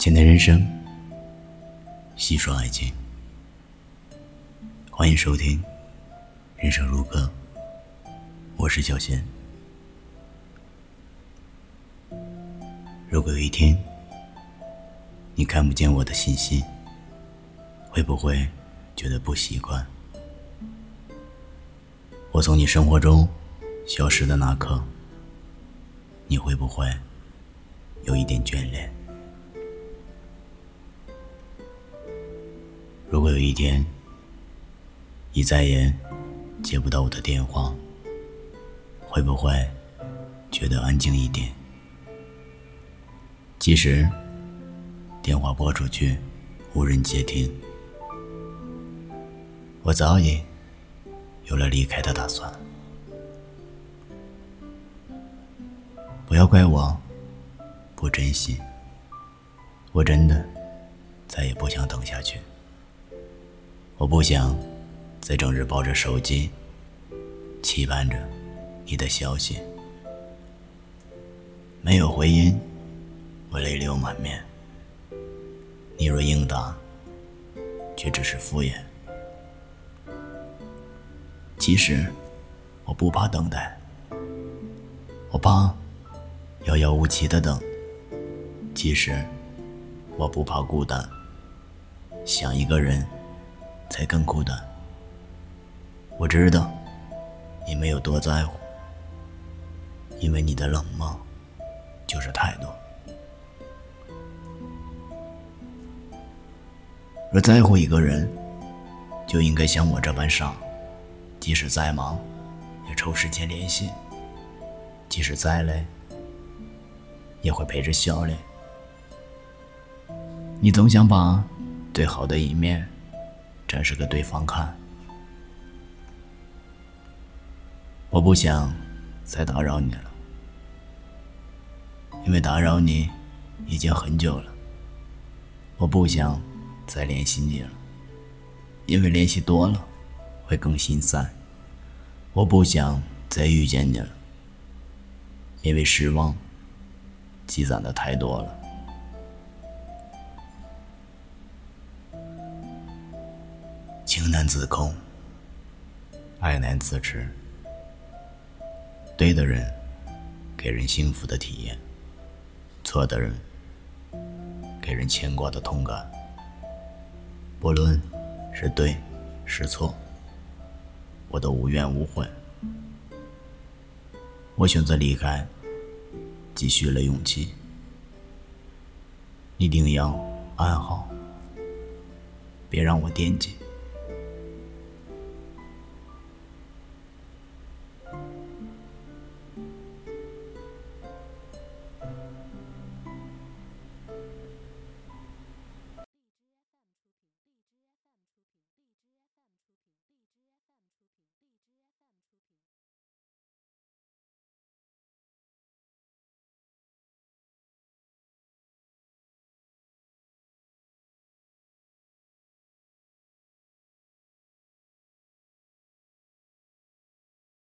浅谈人生，细说爱情。欢迎收听《人生如歌》，我是小贤。如果有一天你看不见我的信息，会不会觉得不习惯？我从你生活中消失的那刻，你会不会有一点眷恋？如果有一天你再也接不到我的电话，会不会觉得安静一点？即使电话拨出去无人接听，我早已有了离开的打算。不要怪我不珍惜，我真的再也不想等下去。我不想再整日抱着手机，期盼着你的消息。没有回音，我泪流满面。你若应答，却只是敷衍。其实我不怕等待，我怕遥遥无期的等。其实我不怕孤单，想一个人。才更孤单。我知道你没有多在乎，因为你的冷漠就是态度。若在乎一个人，就应该像我这般傻，即使再忙，也抽时间联系；即使再累，也会陪着笑脸。你总想把最好的一面。展示给对方看。我不想再打扰你了，因为打扰你已经很久了。我不想再联系你了，因为联系多了会更心塞。我不想再遇见你了，因为失望积攒的太多了。情难自控，爱难自持。对的人，给人幸福的体验；错的人，给人牵挂的痛感。不论是对是错，我都无怨无悔。我选择离开，积蓄了勇气。一定要安好，别让我惦记。